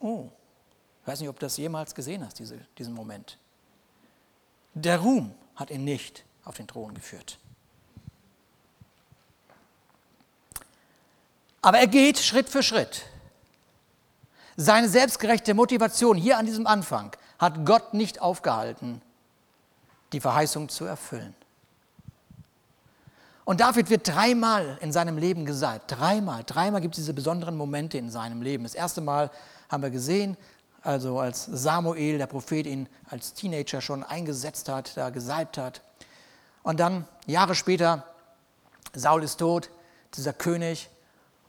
Oh, ich weiß nicht, ob du das jemals gesehen hast, diese, diesen Moment. Der Ruhm hat ihn nicht auf den Thron geführt. Aber er geht Schritt für Schritt. Seine selbstgerechte Motivation hier an diesem Anfang hat Gott nicht aufgehalten, die Verheißung zu erfüllen. Und David wird dreimal in seinem Leben gesalbt. Dreimal. Dreimal gibt es diese besonderen Momente in seinem Leben. Das erste Mal haben wir gesehen, also als Samuel, der Prophet, ihn als Teenager schon eingesetzt hat, da gesalbt hat. Und dann, Jahre später, Saul ist tot, dieser König,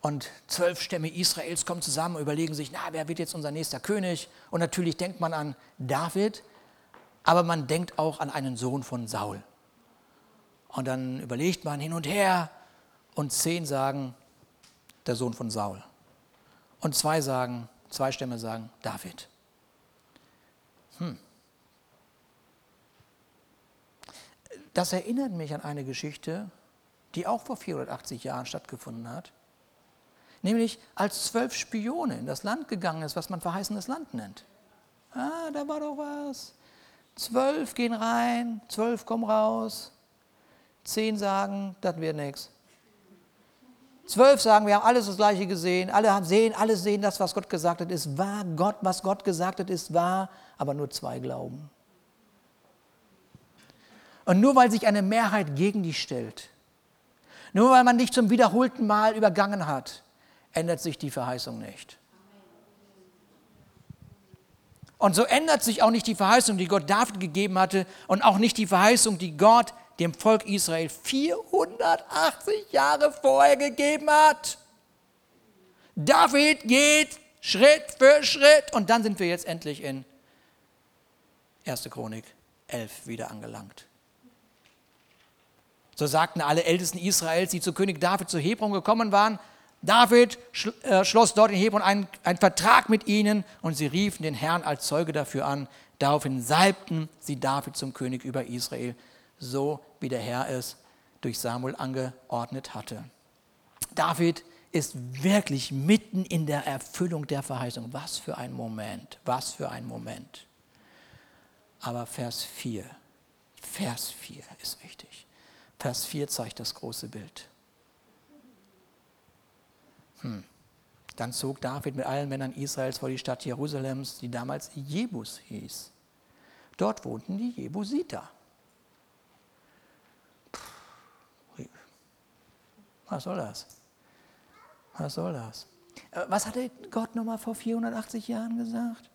und zwölf Stämme Israels kommen zusammen und überlegen sich, na, wer wird jetzt unser nächster König? Und natürlich denkt man an David, aber man denkt auch an einen Sohn von Saul. Und dann überlegt man hin und her und zehn sagen, der Sohn von Saul. Und zwei sagen, zwei Stämme sagen, David. Hm. Das erinnert mich an eine Geschichte, die auch vor 480 Jahren stattgefunden hat. Nämlich als zwölf Spione in das Land gegangen ist, was man verheißenes Land nennt. Ah, da war doch was. Zwölf gehen rein, zwölf kommen raus. Zehn sagen, das wird nichts. Zwölf sagen, wir haben alles das Gleiche gesehen, alle haben sehen, alle sehen das, was Gott gesagt hat, ist wahr. Gott, was Gott gesagt hat, ist wahr, aber nur zwei glauben. Und nur weil sich eine Mehrheit gegen dich stellt, nur weil man dich zum wiederholten Mal übergangen hat, ändert sich die Verheißung nicht. Und so ändert sich auch nicht die Verheißung, die Gott David gegeben hatte und auch nicht die Verheißung, die Gott dem Volk Israel 480 Jahre vorher gegeben hat. David geht Schritt für Schritt und dann sind wir jetzt endlich in 1. Chronik 11 wieder angelangt. So sagten alle Ältesten Israels, die zu König David zu Hebron gekommen waren, David äh, schloss dort in Hebron einen, einen Vertrag mit ihnen und sie riefen den Herrn als Zeuge dafür an. Daraufhin salbten sie David zum König über Israel so wie der Herr es durch Samuel angeordnet hatte. David ist wirklich mitten in der Erfüllung der Verheißung. Was für ein Moment, was für ein Moment. Aber Vers 4, Vers 4 ist wichtig. Vers 4 zeigt das große Bild. Hm. Dann zog David mit allen Männern Israels vor die Stadt Jerusalems, die damals Jebus hieß. Dort wohnten die Jebusiter. Was soll das? Was soll das? Äh, was hatte Gott nochmal vor 480 Jahren gesagt?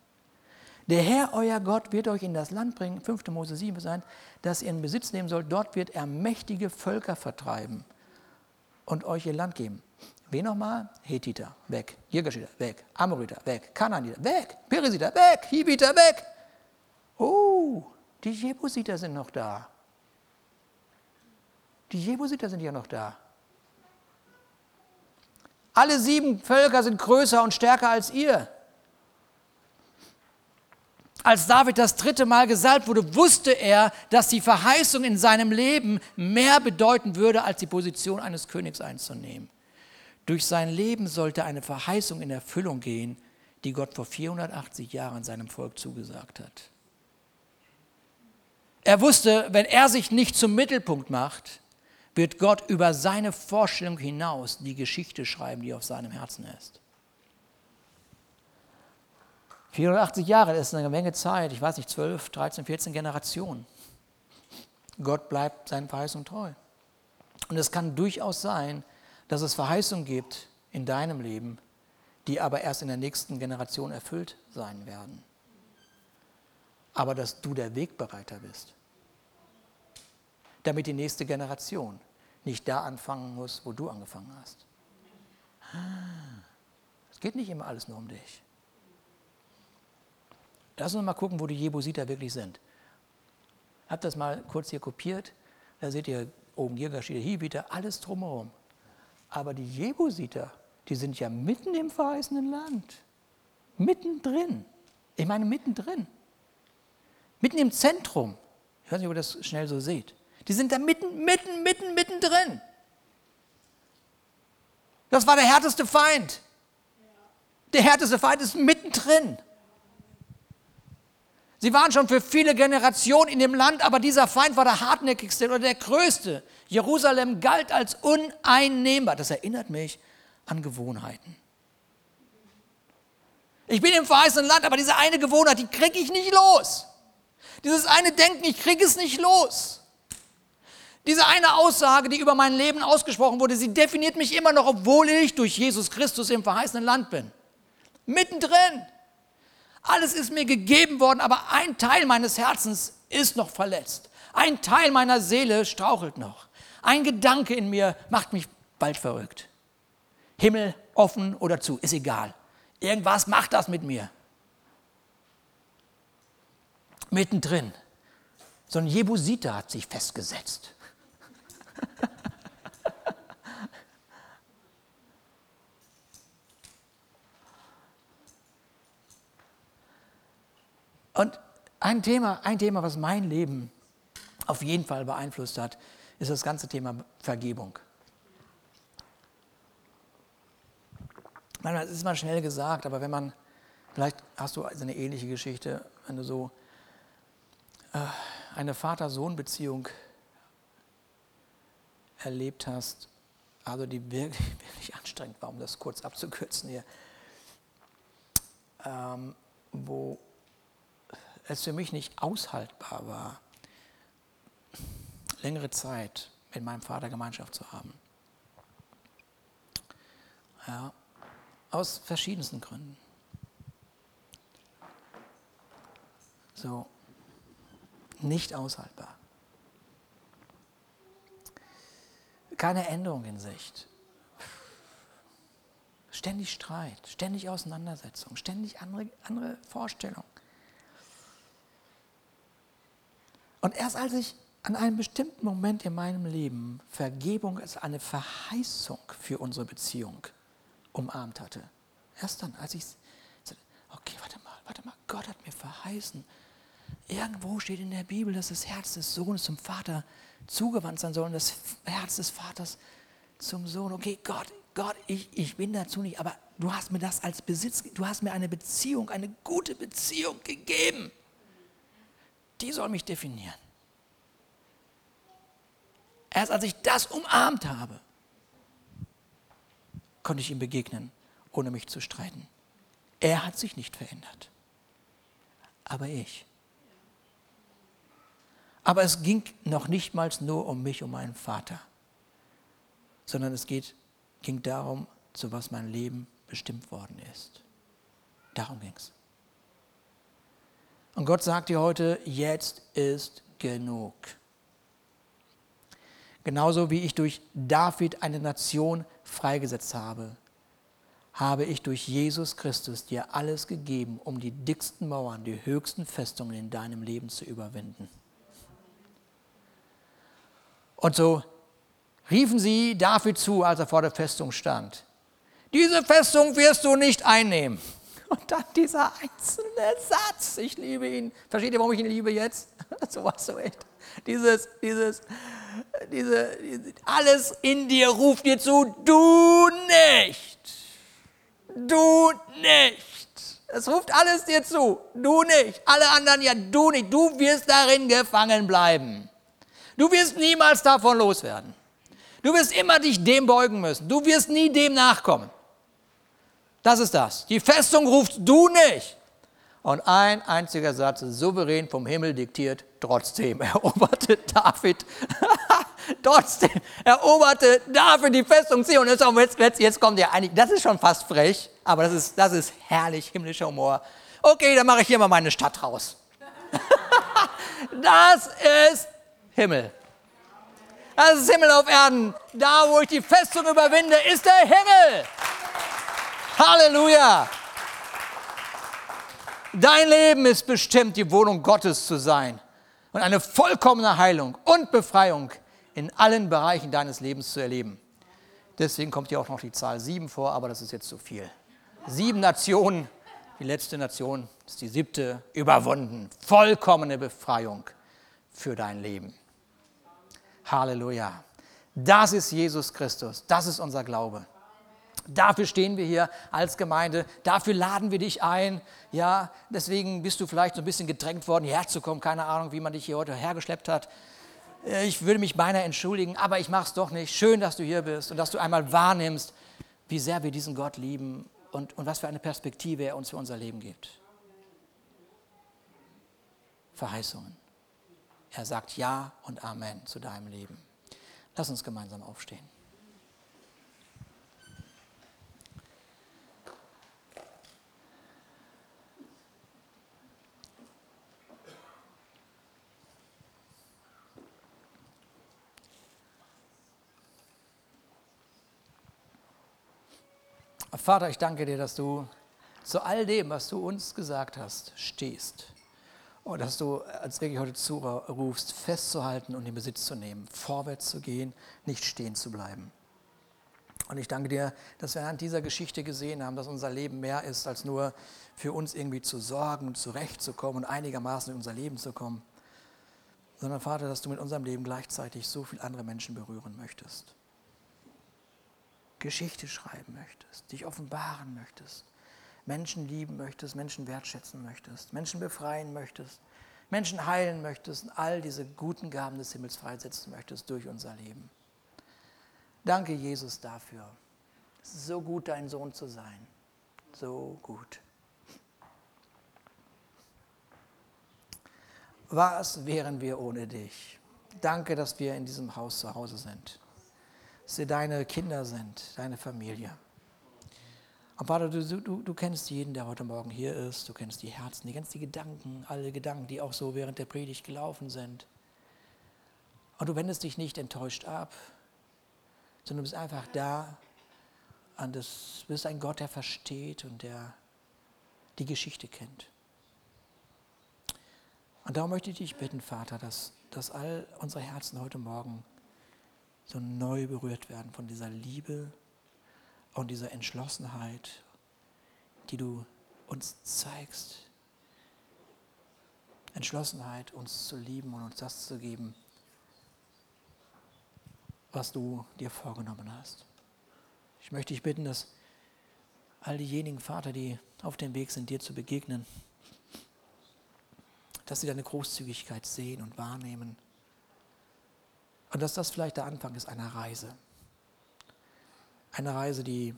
Der Herr, euer Gott, wird euch in das Land bringen, 5. Mose 7 sein, das ihr in Besitz nehmen sollt. Dort wird er mächtige Völker vertreiben und euch ihr Land geben. Wen nochmal? Hethiter, weg. Jirgashiter, weg. Amoriter, weg. Kananiter, weg. Perisiter, weg. Hibiter, weg. Oh, die Jebusiter sind noch da. Die Jebusiter sind ja noch da. Alle sieben Völker sind größer und stärker als ihr. Als David das dritte Mal gesalbt wurde, wusste er, dass die Verheißung in seinem Leben mehr bedeuten würde, als die Position eines Königs einzunehmen. Durch sein Leben sollte eine Verheißung in Erfüllung gehen, die Gott vor 480 Jahren seinem Volk zugesagt hat. Er wusste, wenn er sich nicht zum Mittelpunkt macht, wird Gott über seine Vorstellung hinaus die Geschichte schreiben, die auf seinem Herzen ist. 480 Jahre, das ist eine Menge Zeit, ich weiß nicht, 12, 13, 14 Generationen. Gott bleibt seinen Verheißungen treu. Und es kann durchaus sein, dass es Verheißungen gibt in deinem Leben, die aber erst in der nächsten Generation erfüllt sein werden. Aber dass du der Wegbereiter bist, damit die nächste Generation nicht da anfangen muss, wo du angefangen hast. Es geht nicht immer alles nur um dich. Lass uns mal gucken, wo die Jebusiter wirklich sind. Habt das mal kurz hier kopiert. Da seht ihr oben Girgashiter, Hibiter, alles drumherum. Aber die Jebusiter, die sind ja mitten im verheißenen Land. Mittendrin. Ich meine mittendrin. Mitten im Zentrum. Ich weiß nicht, ob ihr das schnell so seht. Die sind da mitten, mitten, mitten, mitten drin. Das war der härteste Feind. Der härteste Feind ist mittendrin. Sie waren schon für viele Generationen in dem Land, aber dieser Feind war der hartnäckigste oder der größte. Jerusalem galt als uneinnehmbar. Das erinnert mich an Gewohnheiten. Ich bin im verheißenen Land, aber diese eine Gewohnheit, die kriege ich nicht los. Dieses eine Denken, ich kriege es nicht los. Diese eine Aussage, die über mein Leben ausgesprochen wurde, sie definiert mich immer noch, obwohl ich durch Jesus Christus im verheißenen Land bin. Mittendrin. Alles ist mir gegeben worden, aber ein Teil meines Herzens ist noch verletzt. Ein Teil meiner Seele strauchelt noch. Ein Gedanke in mir macht mich bald verrückt. Himmel offen oder zu, ist egal. Irgendwas macht das mit mir. Mittendrin. So ein Jebusiter hat sich festgesetzt. [LAUGHS] Und ein Thema, ein Thema, was mein Leben auf jeden Fall beeinflusst hat, ist das ganze Thema Vergebung. Manchmal ist mal schnell gesagt, aber wenn man, vielleicht hast du eine ähnliche Geschichte, wenn du so äh, eine Vater-Sohn-Beziehung erlebt hast, also die wirklich, [LAUGHS] wirklich anstrengend war, um das kurz abzukürzen hier, ähm, wo es für mich nicht aushaltbar war, längere Zeit mit meinem Vater Gemeinschaft zu haben. Ja, aus verschiedensten Gründen. So, nicht aushaltbar. Keine Änderung in Sicht. Ständig Streit, ständig Auseinandersetzung, ständig andere, andere Vorstellungen. Und erst als ich an einem bestimmten Moment in meinem Leben Vergebung als eine Verheißung für unsere Beziehung umarmt hatte, erst dann, als ich sagte, okay, warte mal, warte mal, Gott hat mir verheißen. Irgendwo steht in der Bibel, dass das Herz des Sohnes zum Vater zugewandt sein soll und das Herz des Vaters zum Sohn. Okay, Gott, Gott, ich, ich bin dazu nicht, aber du hast mir das als Besitz, du hast mir eine Beziehung, eine gute Beziehung gegeben die soll mich definieren. Erst als ich das umarmt habe, konnte ich ihm begegnen, ohne mich zu streiten. Er hat sich nicht verändert, aber ich. Aber es ging noch nicht mal nur um mich, um meinen Vater, sondern es geht, ging darum, zu was mein Leben bestimmt worden ist. Darum ging es. Und Gott sagt dir heute, jetzt ist genug. Genauso wie ich durch David eine Nation freigesetzt habe, habe ich durch Jesus Christus dir alles gegeben, um die dicksten Mauern, die höchsten Festungen in deinem Leben zu überwinden. Und so riefen sie David zu, als er vor der Festung stand. Diese Festung wirst du nicht einnehmen. Und dann dieser einzelne Satz, ich liebe ihn. Versteht ihr, warum ich ihn liebe jetzt? [LAUGHS] so was so echt. Dieses, dieses, diese, alles in dir ruft dir zu, du nicht. Du nicht. Es ruft alles dir zu, du nicht. Alle anderen ja, du nicht. Du wirst darin gefangen bleiben. Du wirst niemals davon loswerden. Du wirst immer dich dem beugen müssen. Du wirst nie dem nachkommen. Das ist das. Die Festung rufst du nicht. Und ein einziger Satz, souverän vom Himmel diktiert, trotzdem [LAUGHS] eroberte David, [LAUGHS] trotzdem eroberte David die Festung. Und jetzt, jetzt, jetzt kommt ja eigentlich, das ist schon fast frech, aber das ist, das ist herrlich, himmlischer Humor. Okay, dann mache ich hier mal meine Stadt raus. [LAUGHS] das ist Himmel. Das ist Himmel auf Erden. Da, wo ich die Festung überwinde, ist der Himmel. Halleluja! Dein Leben ist bestimmt, die Wohnung Gottes zu sein und eine vollkommene Heilung und Befreiung in allen Bereichen deines Lebens zu erleben. Deswegen kommt hier auch noch die Zahl sieben vor, aber das ist jetzt zu viel. Sieben Nationen, die letzte Nation ist die siebte, überwunden. Vollkommene Befreiung für dein Leben. Halleluja. Das ist Jesus Christus. Das ist unser Glaube. Dafür stehen wir hier als Gemeinde, dafür laden wir dich ein. Ja, deswegen bist du vielleicht so ein bisschen gedrängt worden, hierher zu kommen. Keine Ahnung, wie man dich hier heute hergeschleppt hat. Äh, ich würde mich beinahe entschuldigen, aber ich mache es doch nicht. Schön, dass du hier bist und dass du einmal wahrnimmst, wie sehr wir diesen Gott lieben und, und was für eine Perspektive er uns für unser Leben gibt. Verheißungen. Er sagt Ja und Amen zu deinem Leben. Lass uns gemeinsam aufstehen. Vater, ich danke dir, dass du zu all dem, was du uns gesagt hast, stehst. Und dass du als wirklich heute zurufst, festzuhalten und in Besitz zu nehmen, vorwärts zu gehen, nicht stehen zu bleiben. Und ich danke dir, dass wir anhand dieser Geschichte gesehen haben, dass unser Leben mehr ist, als nur für uns irgendwie zu sorgen zurechtzukommen und einigermaßen in unser Leben zu kommen. Sondern Vater, dass du mit unserem Leben gleichzeitig so viele andere Menschen berühren möchtest. Geschichte schreiben möchtest, dich offenbaren möchtest, Menschen lieben möchtest, Menschen wertschätzen möchtest, Menschen befreien möchtest, Menschen heilen möchtest und all diese guten Gaben des Himmels freisetzen möchtest durch unser Leben. Danke, Jesus, dafür. Es ist so gut, dein Sohn zu sein. So gut. Was wären wir ohne dich? Danke, dass wir in diesem Haus zu Hause sind sie deine Kinder sind, deine Familie. Und Vater, du, du, du kennst jeden, der heute Morgen hier ist, du kennst die Herzen, du kennst die Gedanken, alle Gedanken, die auch so während der Predigt gelaufen sind. Und du wendest dich nicht enttäuscht ab, sondern du bist einfach da und du bist ein Gott, der versteht und der die Geschichte kennt. Und darum möchte ich dich bitten, Vater, dass, dass all unsere Herzen heute Morgen so neu berührt werden von dieser Liebe und dieser Entschlossenheit, die du uns zeigst. Entschlossenheit, uns zu lieben und uns das zu geben, was du dir vorgenommen hast. Ich möchte dich bitten, dass all diejenigen, Vater, die auf dem Weg sind, dir zu begegnen, dass sie deine Großzügigkeit sehen und wahrnehmen und dass das vielleicht der Anfang ist einer Reise. Eine Reise, die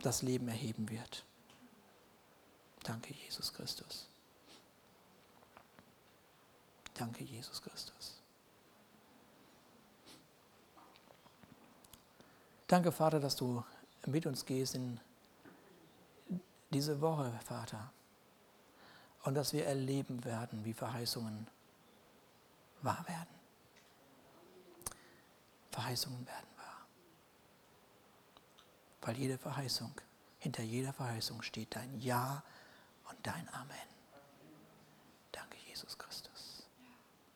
das Leben erheben wird. Danke, Jesus Christus. Danke, Jesus Christus. Danke, Vater, dass du mit uns gehst in diese Woche, Vater. Und dass wir erleben werden, wie Verheißungen wahr werden. Verheißungen werden wahr. Weil jede Verheißung, hinter jeder Verheißung steht dein Ja und dein Amen. Danke, Jesus Christus.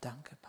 Danke.